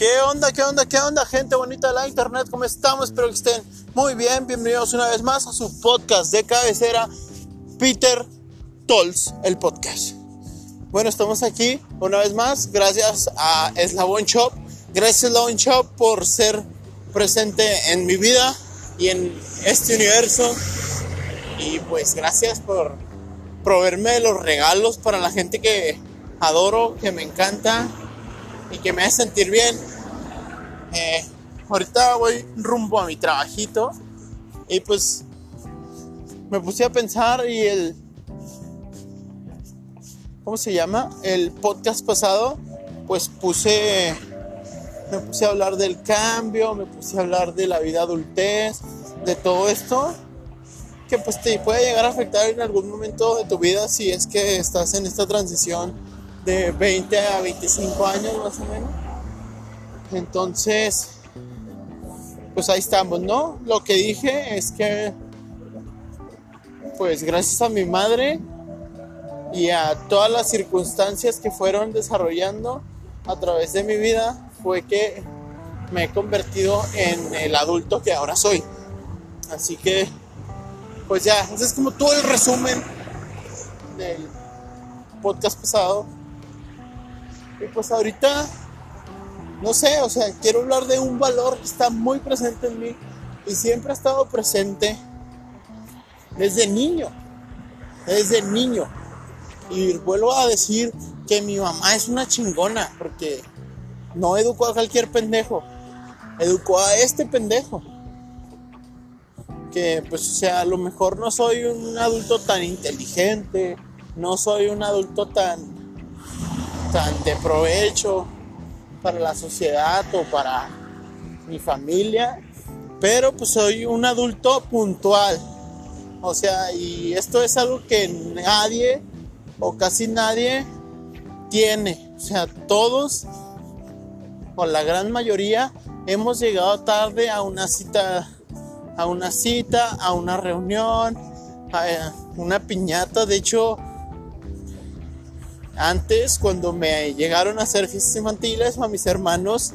¿Qué onda, qué onda, qué onda, gente bonita de la internet? ¿Cómo estamos? Espero que estén muy bien. Bienvenidos una vez más a su podcast de cabecera, Peter Tolls, el podcast. Bueno, estamos aquí una vez más. Gracias a Eslabon Shop. Gracias Eslabon Shop por ser presente en mi vida y en este universo. Y pues gracias por proveerme los regalos para la gente que adoro, que me encanta y que me hace sentir bien. Eh, ahorita voy rumbo a mi trabajito y pues me puse a pensar y el... ¿Cómo se llama? El podcast pasado pues puse... Me puse a hablar del cambio, me puse a hablar de la vida adultez, de todo esto que pues te puede llegar a afectar en algún momento de tu vida si es que estás en esta transición de 20 a 25 años más o menos. Entonces, pues ahí estamos, ¿no? Lo que dije es que, pues gracias a mi madre y a todas las circunstancias que fueron desarrollando a través de mi vida, fue que me he convertido en el adulto que ahora soy. Así que, pues ya, ese es como todo el resumen del podcast pasado. Y pues ahorita, no sé, o sea, quiero hablar de un valor que está muy presente en mí y siempre ha estado presente desde niño, desde niño. Y vuelvo a decir que mi mamá es una chingona porque no educó a cualquier pendejo, educó a este pendejo. Que pues, o sea, a lo mejor no soy un adulto tan inteligente, no soy un adulto tan tan de provecho para la sociedad o para mi familia, pero pues soy un adulto puntual. O sea, y esto es algo que nadie o casi nadie tiene. O sea, todos o la gran mayoría hemos llegado tarde a una cita, a una cita, a una reunión, a una piñata. De hecho, antes, cuando me llegaron a hacer fiestas infantiles a mis hermanos,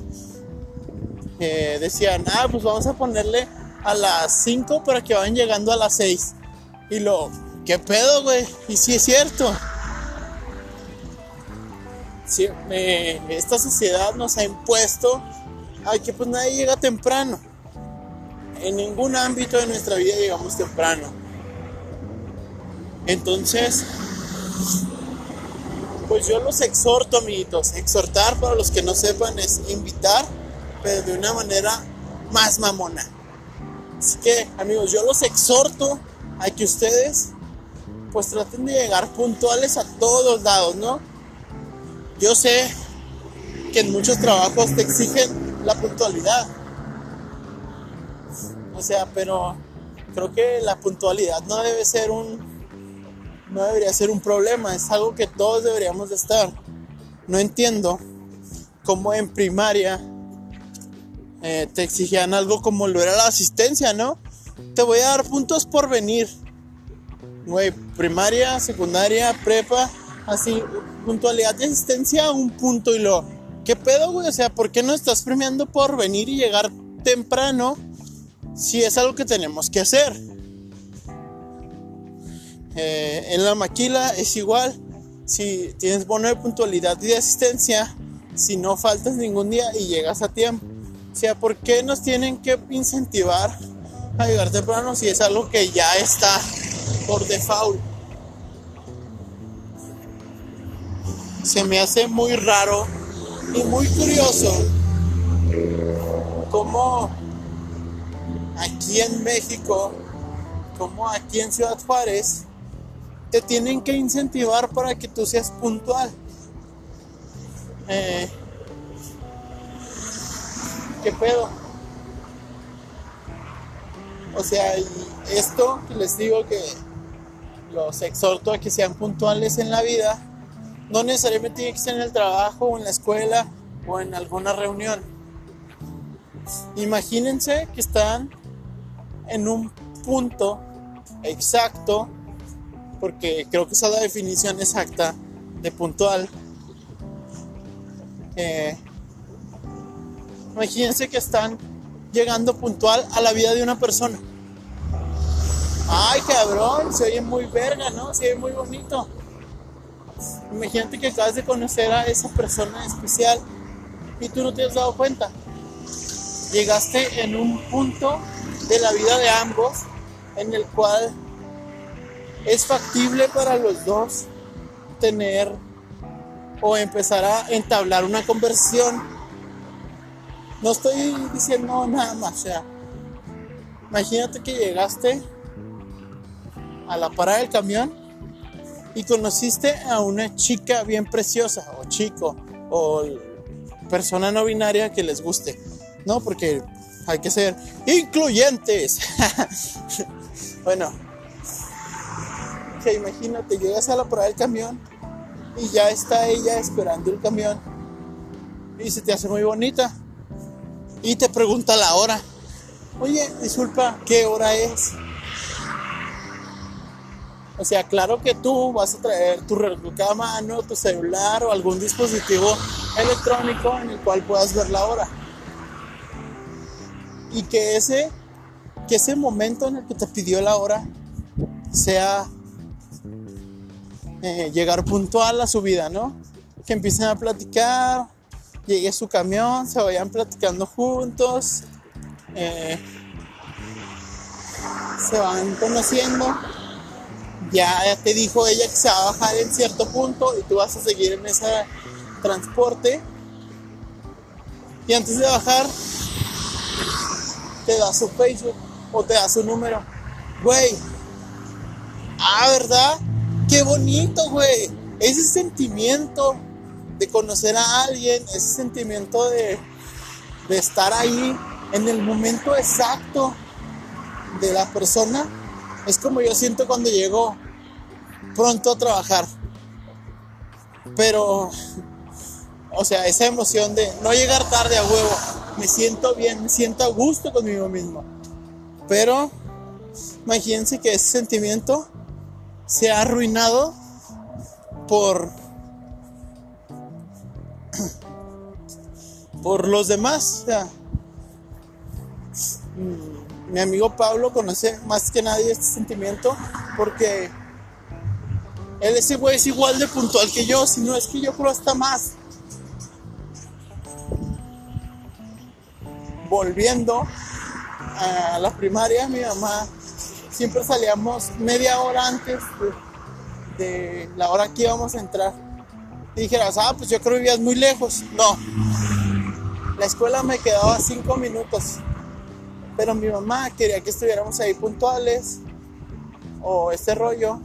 eh, decían, ah, pues vamos a ponerle a las 5 para que vayan llegando a las 6. Y lo, ¿qué pedo, güey? Y sí es cierto. esta sociedad nos ha impuesto a que pues nadie llega temprano. En ningún ámbito de nuestra vida llegamos temprano. Entonces, pues yo los exhorto, amiguitos. Exhortar, para los que no sepan, es invitar, pero de una manera más mamona. Así que, amigos, yo los exhorto a que ustedes, pues traten de llegar puntuales a todos lados, ¿no? Yo sé que en muchos trabajos te exigen la puntualidad. O sea, pero creo que la puntualidad no debe ser un no debería ser un problema, es algo que todos deberíamos de estar. No entiendo cómo en primaria eh, te exigían algo como lo era la asistencia, ¿no? Te voy a dar puntos por venir. Güey, primaria, secundaria, prepa, así, puntualidad de asistencia, un punto y lo. ¿Qué pedo, güey? O sea, ¿por qué no estás premiando por venir y llegar temprano si es algo que tenemos que hacer? Eh, en la maquila es igual. Si tienes bono de puntualidad y de asistencia, si no faltas ningún día y llegas a tiempo. O sea, ¿por qué nos tienen que incentivar a llegar temprano si es algo que ya está por default? Se me hace muy raro y muy curioso cómo aquí en México, como aquí en Ciudad Juárez, te tienen que incentivar para que tú seas puntual. Eh, ¿Qué pedo? O sea, esto les digo que los exhorto a que sean puntuales en la vida, no necesariamente tiene que ser en el trabajo o en la escuela o en alguna reunión. Imagínense que están en un punto exacto porque creo que esa es la definición exacta de puntual. Eh, Imagínense que están llegando puntual a la vida de una persona. Ay, cabrón, se oye muy verga, ¿no? Se oye muy bonito. Imagínate que acabas de conocer a esa persona especial y tú no te has dado cuenta. Llegaste en un punto de la vida de ambos en el cual es factible para los dos tener o empezar a entablar una conversión. No estoy diciendo nada más, o sea, imagínate que llegaste a la parada del camión y conociste a una chica bien preciosa, o chico, o persona no binaria que les guste, ¿no? Porque hay que ser incluyentes. bueno, imagínate, llegas a la parada del camión y ya está ella esperando el camión y se te hace muy bonita y te pregunta la hora. Oye, disculpa, ¿qué hora es? O sea, claro que tú vas a traer tu reloj a mano, tu celular o algún dispositivo electrónico en el cual puedas ver la hora. Y que ese, que ese momento en el que te pidió la hora sea eh, llegar puntual a su vida, ¿no? Que empiecen a platicar, llegue su camión, se vayan platicando juntos, eh, se van conociendo ya te dijo ella que se va a bajar en cierto punto y tú vas a seguir en ese transporte. Y antes de bajar, te da su Facebook o te da su número. Güey. Ah, ¿verdad? Qué bonito, güey. Ese sentimiento de conocer a alguien, ese sentimiento de, estar ahí en el momento exacto de la persona, es como yo siento cuando llego pronto a trabajar. Pero, o sea, esa emoción de no llegar tarde a huevo, me siento bien, me siento a gusto conmigo mismo. Pero, imagínense que ese sentimiento se ha arruinado por por los demás. Mm, mi amigo Pablo conoce más que nadie este sentimiento porque él ese güey es igual de puntual que yo, si no es que yo creo hasta más. Volviendo a la primaria, mi mamá siempre salíamos media hora antes de, la hora que íbamos a entrar. Y dijeras, ah, pues yo creo que vivías muy lejos. No. La escuela me quedaba cinco minutos. Pero mi mamá quería que estuviéramos ahí puntuales. O este rollo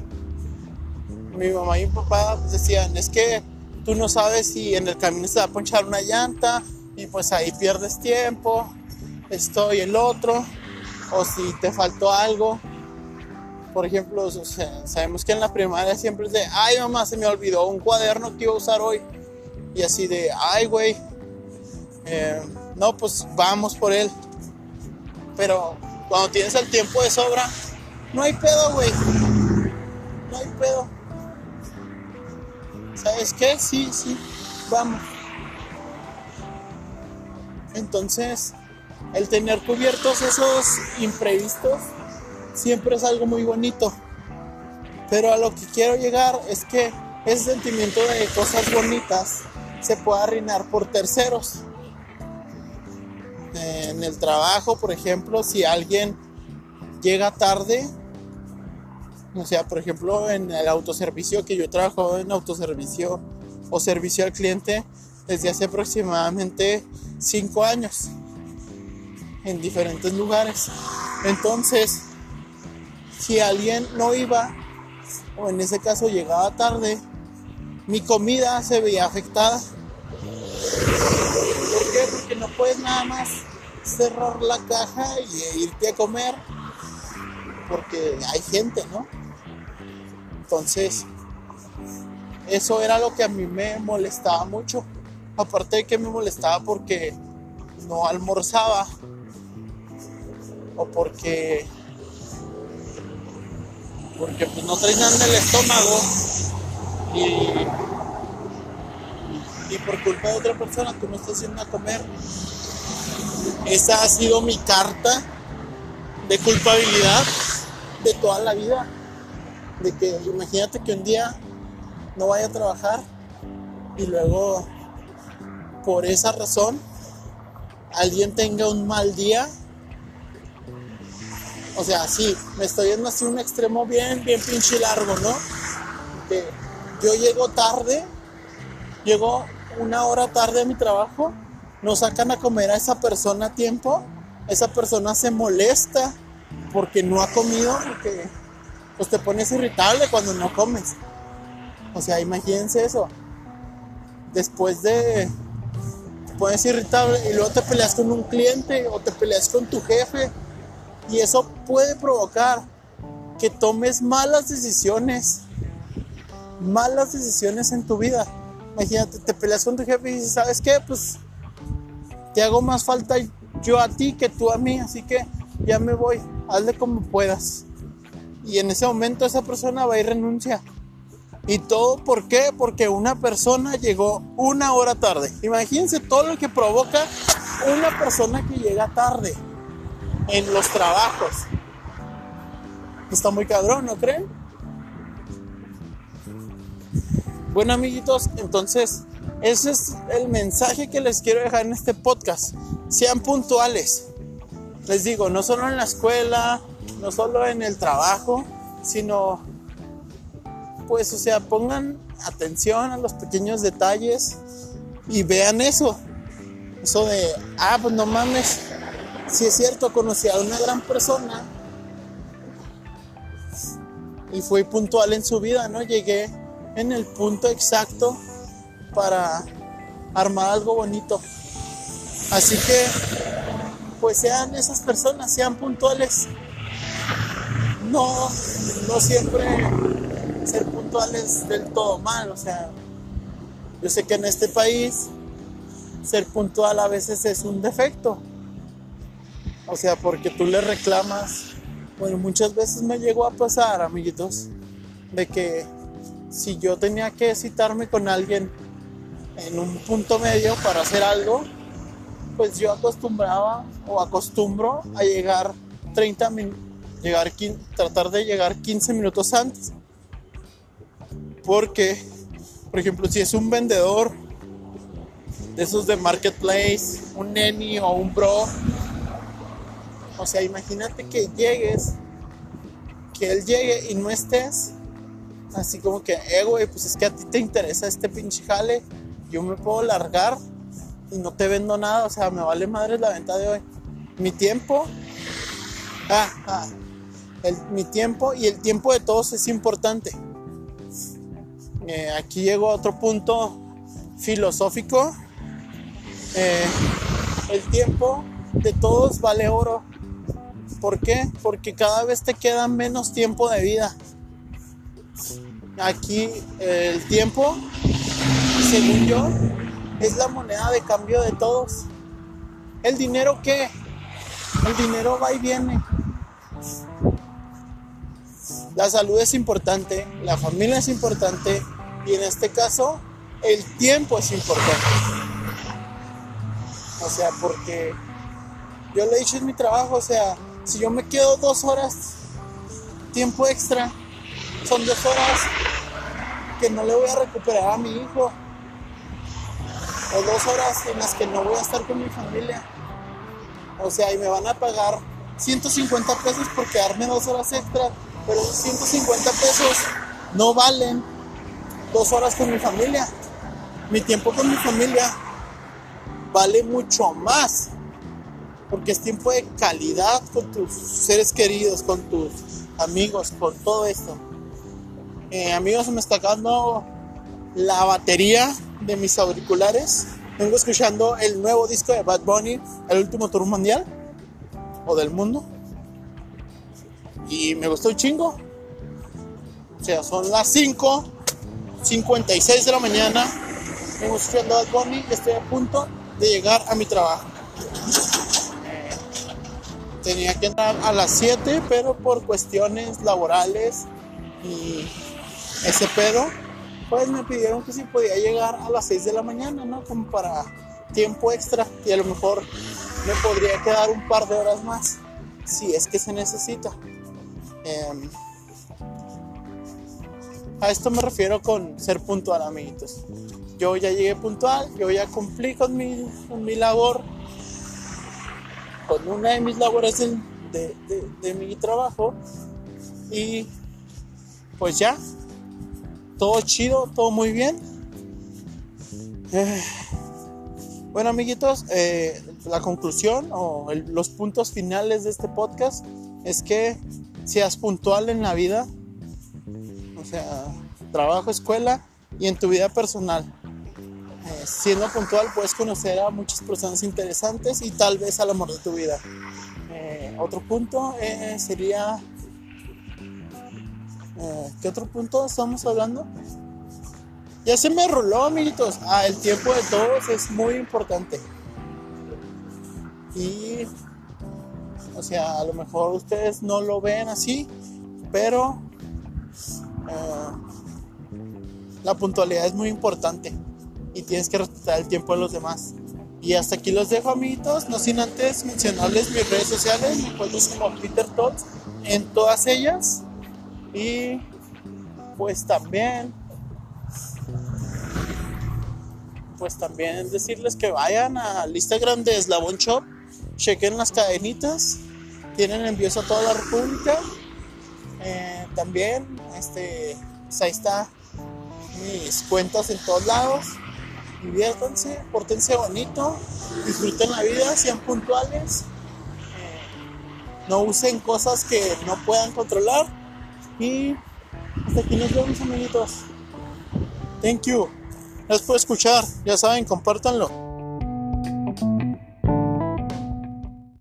mi mamá y mi papá decían, es que tú no sabes si en el camino se va a ponchar una llanta y pues ahí pierdes tiempo, esto y el otro, o si te faltó algo. Por ejemplo, sabemos que en la primaria siempre es de, ay mamá, se me olvidó un cuaderno que iba a usar hoy. Y así de, ay güey, eh, no, pues vamos por él. Pero cuando tienes el tiempo de sobra, no hay pedo, güey. No hay pedo. ¿sabes qué? Sí, sí, vamos. Entonces, el tener cubiertos esos imprevistos siempre es algo muy bonito. Pero a lo que quiero llegar es que ese sentimiento de cosas bonitas se puede arruinar por terceros. En el trabajo, por ejemplo, si alguien llega tarde, o sea, por ejemplo, en el autoservicio, que yo he trabajado en autoservicio o servicio al cliente desde hace aproximadamente 5 años en diferentes lugares. Entonces, si alguien no iba, o en ese caso llegaba tarde, mi comida se veía afectada. ¿Por qué? Porque no puedes nada más cerrar la caja y irte a comer porque hay gente, ¿no? Entonces, eso era lo que a mí me molestaba mucho. Aparte de que me molestaba porque no almorzaba o porque porque pues no traes en el estómago y, y por culpa de otra persona tú no estás yendo a comer esa ha sido mi carta de culpabilidad de toda la vida. De que imagínate que un día no vaya a trabajar y luego por esa razón alguien tenga un mal día. O sea, sí, me estoy yendo así un extremo bien, bien pinche largo, ¿no? Que yo llego tarde, llego una hora tarde a mi trabajo, nos sacan a comer a esa persona a tiempo, esa persona se molesta porque no ha comido, porque pues te pones irritable cuando no comes. O sea, imagínense eso. Después de te pones irritable y luego te peleas con un cliente o te peleas con tu jefe y eso puede provocar que tomes malas decisiones. Malas decisiones en tu vida. Imagínate, te peleas con tu jefe y dices, ¿sabes qué? Pues te hago más falta yo a ti que tú a mí, así que ya me voy, hazle como puedas. Y en ese momento esa persona va y renuncia. ¿Y todo por qué? Porque una persona llegó una hora tarde. Imagínense todo lo que provoca una persona que llega tarde en los trabajos. Está muy cabrón, ¿no creen? Bueno, amiguitos, entonces ese es el mensaje que les quiero dejar en este podcast. Sean puntuales. Les digo, no solo en la escuela, no solo en el trabajo, sino pues, o sea, pongan atención a los pequeños detalles y vean eso. Eso de, ah, pues no mames, si es cierto, conocí a una gran persona y fui puntual en su vida, ¿no? Llegué en el punto exacto para armar algo bonito. Así que, pues sean esas personas, sean puntuales. No, no siempre ser puntuales del todo mal. O sea, yo sé que en este país ser puntual a veces es un defecto. O sea, porque tú le reclamas. Bueno, muchas veces me llegó a pasar, amiguitos, de que si yo tenía que citarme con alguien en un punto medio para hacer algo, pues yo acostumbraba o acostumbro a llegar 30 minutos, tratar de llegar 15 minutos antes. Porque, por ejemplo, si es un vendedor de esos de marketplace, un neni o un bro, o sea, imagínate que llegues, que él llegue y no estés, así como que, eh, güey, pues es que a ti te interesa este pinche jale, yo me puedo largar y no te vendo nada, o sea, me vale madre la venta de hoy. Mi tiempo, ah, ah, mi tiempo y el tiempo de todos es importante. Eh, aquí llego a otro punto filosófico. Eh, el tiempo de todos vale oro. ¿Por qué? Porque cada vez te queda menos tiempo de vida. Aquí el tiempo según yo, es la moneda de cambio de todos. ¿El dinero qué? El dinero va y viene. La salud es importante, la familia es importante y en este caso el tiempo es importante. O sea, porque yo le he dicho en mi trabajo, o sea, si yo me quedo dos horas, tiempo extra, son dos horas que no le voy a recuperar a mi hijo o dos horas en las que no voy a estar con mi familia. O sea, y me van a pagar 150 pesos por quedarme dos horas extra, pero 150 pesos no valen dos horas con mi familia. Mi tiempo con mi familia vale mucho más, porque es tiempo de calidad con tus seres queridos, con tus amigos, con todo esto. Eh, amigos, me está dando la batería de mis auriculares. Vengo escuchando el nuevo disco de Bad Bunny, el último tour mundial o del mundo. Y me gustó un chingo. O sea, son las 5, 56 de la mañana. Vengo escuchando Bad Bunny y estoy a punto de llegar a mi trabajo. Tenía que entrar a las 7, pero por cuestiones laborales y ese pedo pues me pidieron que si podía llegar a las 6 de la mañana, ¿no? Como para tiempo extra y a lo mejor me podría quedar un par de horas más si es que se necesita. Em, a esto me refiero con ser puntual, amiguitos. Yo ya llegué puntual, yo ya cumplí con mi, con mi labor, con una de mis labores de, mi trabajo y pues ya, todo chido, todo muy bien. Eh, bueno, amiguitos, eh, la conclusión o los puntos finales de este podcast es que seas puntual en la vida, o sea, trabajo, escuela y en tu vida personal. Eh, siendo puntual puedes conocer a muchas personas interesantes y tal vez al amor de tu vida. otro punto sería... ¿Qué otro punto estamos hablando? Ya se me roló, amiguitos. Ah, el tiempo de todos es muy importante. Y, o sea, a lo mejor ustedes no lo ven así, pero eh, la puntualidad es muy importante y tienes que respetar el tiempo de los demás. Y hasta aquí los dejo, amiguitos. No sin antes mencionarles mis redes sociales. Me encuentro como Peter Tots en todas ellas. Y pues también pues también decirles que vayan al Instagram de Eslabón Shop, chequen las cadenitas, tienen envíos a toda la República. Eh, también, este, pues ahí está mis cuentas en todos lados. Diviértanse, portense bonito, disfruten la vida, sean puntuales, eh, no usen cosas que no puedan controlar. Y hasta aquí nos vemos, amiguitos. Thank you. Gracias por escuchar. Ya saben, compártanlo.